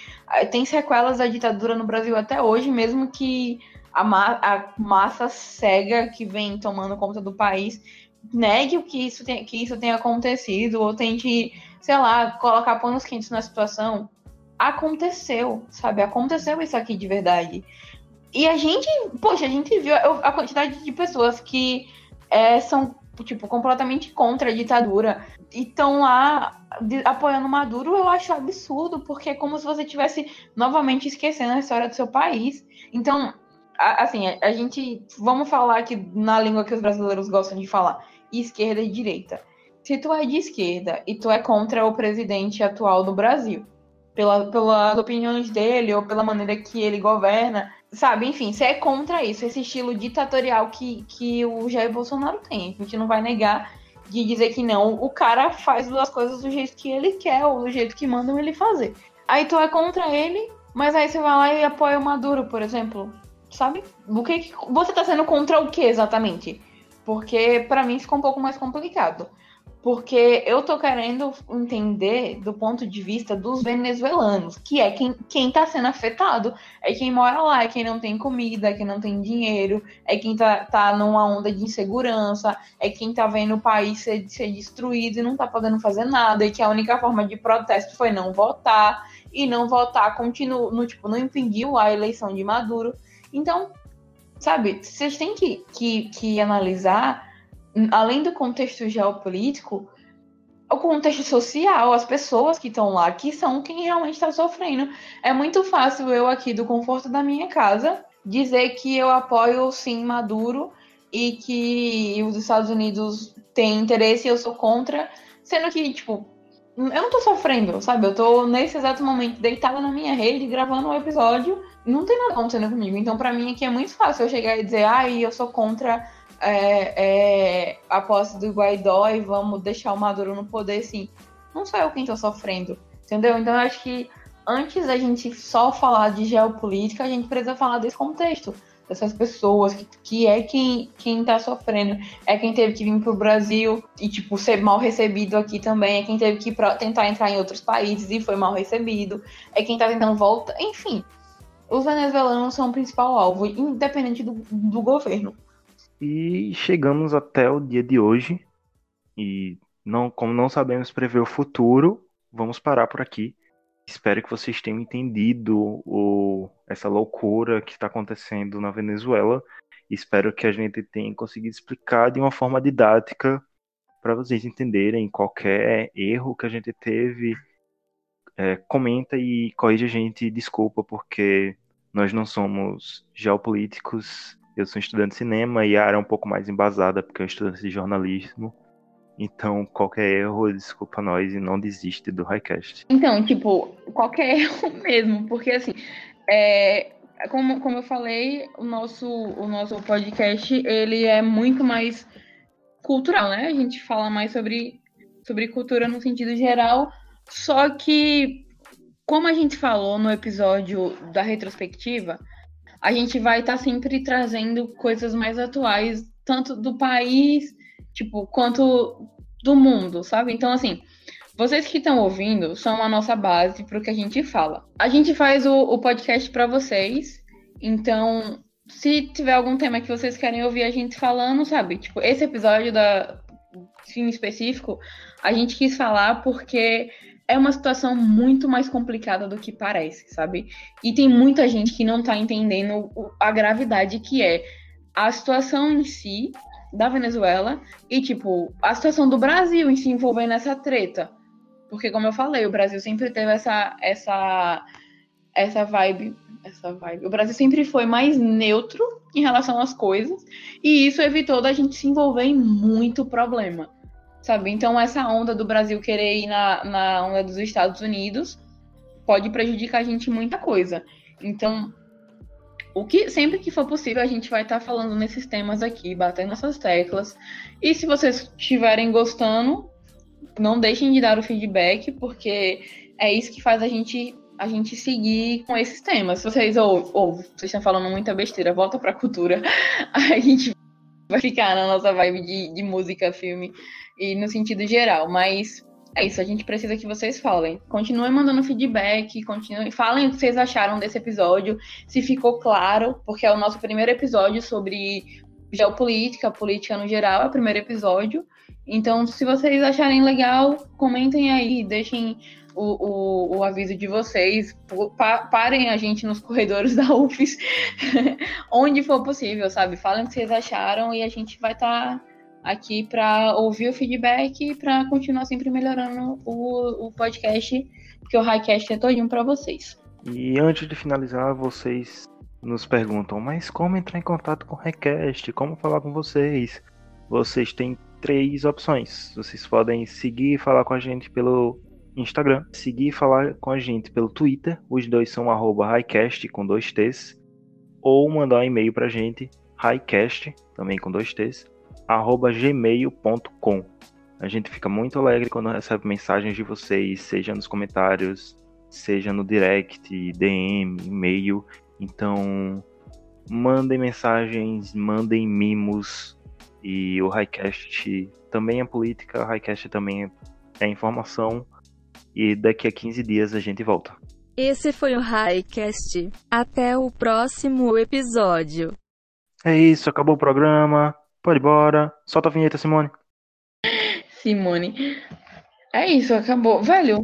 Tem sequelas da ditadura no Brasil até hoje, mesmo que a, ma a massa cega que vem tomando conta do país negue o que isso, tem, que isso tenha acontecido, ou tente, sei lá, colocar panos quentes na situação. Aconteceu, sabe? Aconteceu isso aqui de verdade. E a gente, poxa, a gente viu a quantidade de pessoas que é, são tipo, completamente contra a ditadura e estão lá apoiando Maduro, eu acho absurdo, porque é como se você estivesse novamente esquecendo a história do seu país. Então, a, assim, a, a, gente, vamos falar aqui na língua que os brasileiros gostam de falar, esquerda e direita. Se tu é de esquerda e tu é contra o presidente atual do Brasil, pela, pelas opiniões dele ou pela maneira que ele governa, sabe, enfim, você é contra isso, esse estilo ditatorial que, que o Jair Bolsonaro tem. A gente não vai negar de dizer que não. O cara faz as coisas do jeito que ele quer, ou do jeito que mandam ele fazer. Aí tu é contra ele, mas aí você vai lá e apoia o Maduro, por exemplo. Sabe? O que, que você tá sendo contra o que exatamente? Porque para mim ficou um pouco mais complicado porque eu tô querendo entender do ponto de vista dos venezuelanos, que é quem, quem tá sendo afetado, é quem mora lá, é quem não tem comida, é quem não tem dinheiro, é quem tá, tá numa onda de insegurança, é quem tá vendo o país ser, ser destruído e não tá podendo fazer nada, e que a única forma de protesto foi não votar, e não votar continua, no, tipo, não impediu a eleição de Maduro. Então, sabe, vocês têm que, que, que analisar, além do contexto geopolítico, o contexto social, as pessoas que estão lá, que são quem realmente está sofrendo. É muito fácil eu aqui do conforto da minha casa dizer que eu apoio sim Maduro e que os Estados Unidos têm interesse e eu sou contra, sendo que, tipo, eu não tô sofrendo, sabe? Eu tô nesse exato momento deitada na minha rede gravando um episódio, não tem nada acontecendo comigo. Então, para mim aqui é muito fácil eu chegar e dizer, ai, eu sou contra é, é, a posse do Guaidó e vamos deixar o Maduro no poder, sim. Não sou eu quem tô sofrendo, entendeu? Então, eu acho que antes da gente só falar de geopolítica, a gente precisa falar desse contexto dessas pessoas, que, que é quem, quem tá sofrendo, é quem teve que vir pro Brasil e, tipo, ser mal recebido aqui também, é quem teve que pra, tentar entrar em outros países e foi mal recebido, é quem tá tentando voltar, enfim. Os venezuelanos são o principal alvo, independente do, do governo. E chegamos até o dia de hoje, e não, como não sabemos prever o futuro, vamos parar por aqui. Espero que vocês tenham entendido o, essa loucura que está acontecendo na Venezuela. Espero que a gente tenha conseguido explicar de uma forma didática para vocês entenderem qualquer erro que a gente teve. É, comenta e corrige a gente, desculpa, porque nós não somos geopolíticos. Eu sou estudante de cinema e a área é um pouco mais embasada, porque eu estudante de jornalismo. Então, qualquer erro, desculpa nós e não desiste do Highcast. Então, tipo, qualquer erro mesmo, porque assim, é, como, como eu falei, o nosso, o nosso podcast, ele é muito mais cultural, né? A gente fala mais sobre, sobre cultura no sentido geral, só que, como a gente falou no episódio da retrospectiva, a gente vai estar tá sempre trazendo coisas mais atuais, tanto do país tipo, quanto do mundo, sabe? Então, assim, vocês que estão ouvindo são a nossa base para o que a gente fala. A gente faz o, o podcast para vocês, então, se tiver algum tema que vocês querem ouvir a gente falando, sabe? Tipo, esse episódio da fim específico, a gente quis falar porque é uma situação muito mais complicada do que parece, sabe? E tem muita gente que não tá entendendo a gravidade que é a situação em si da Venezuela e, tipo, a situação do Brasil em se envolver nessa treta. Porque, como eu falei, o Brasil sempre teve essa, essa, essa vibe. Essa vibe. O Brasil sempre foi mais neutro em relação às coisas. E isso evitou da gente se envolver em muito problema. Sabe? Então, essa onda do Brasil querer ir na, na onda dos Estados Unidos pode prejudicar a gente muita coisa. Então, o que sempre que for possível a gente vai estar tá falando nesses temas aqui, batendo essas teclas. E se vocês estiverem gostando, não deixem de dar o feedback, porque é isso que faz a gente a gente seguir com esses temas. Se vocês ou, ou vocês estão falando muita besteira, volta para a cultura. A gente vai ficar na nossa vibe de, de música, filme e no sentido geral, mas é isso, a gente precisa que vocês falem. Continuem mandando feedback, continuem, falem o que vocês acharam desse episódio, se ficou claro, porque é o nosso primeiro episódio sobre geopolítica, política no geral, é o primeiro episódio. Então, se vocês acharem legal, comentem aí, deixem o, o, o aviso de vocês, parem a gente nos corredores da UFES, onde for possível, sabe? Falem o que vocês acharam e a gente vai estar. Tá aqui para ouvir o feedback e para continuar sempre melhorando o, o podcast, porque o Highcast é todinho para vocês. E antes de finalizar, vocês nos perguntam, mas como entrar em contato com o Highcast? Como falar com vocês? Vocês têm três opções. Vocês podem seguir e falar com a gente pelo Instagram, seguir e falar com a gente pelo Twitter, os dois são arroba highcast com dois T's, ou mandar um e-mail pra gente, highcast, também com dois T's, gmail.com. A gente fica muito alegre quando recebe mensagens de vocês, seja nos comentários, seja no direct, DM, e-mail. Então, mandem mensagens, mandem mimos. E o Highcast também é política, o Highcast também é informação. E daqui a 15 dias a gente volta. Esse foi o Highcast. Até o próximo episódio. É isso, acabou o programa. Pode ir embora. Solta a vinheta, Simone. Simone. É isso, acabou. Velho,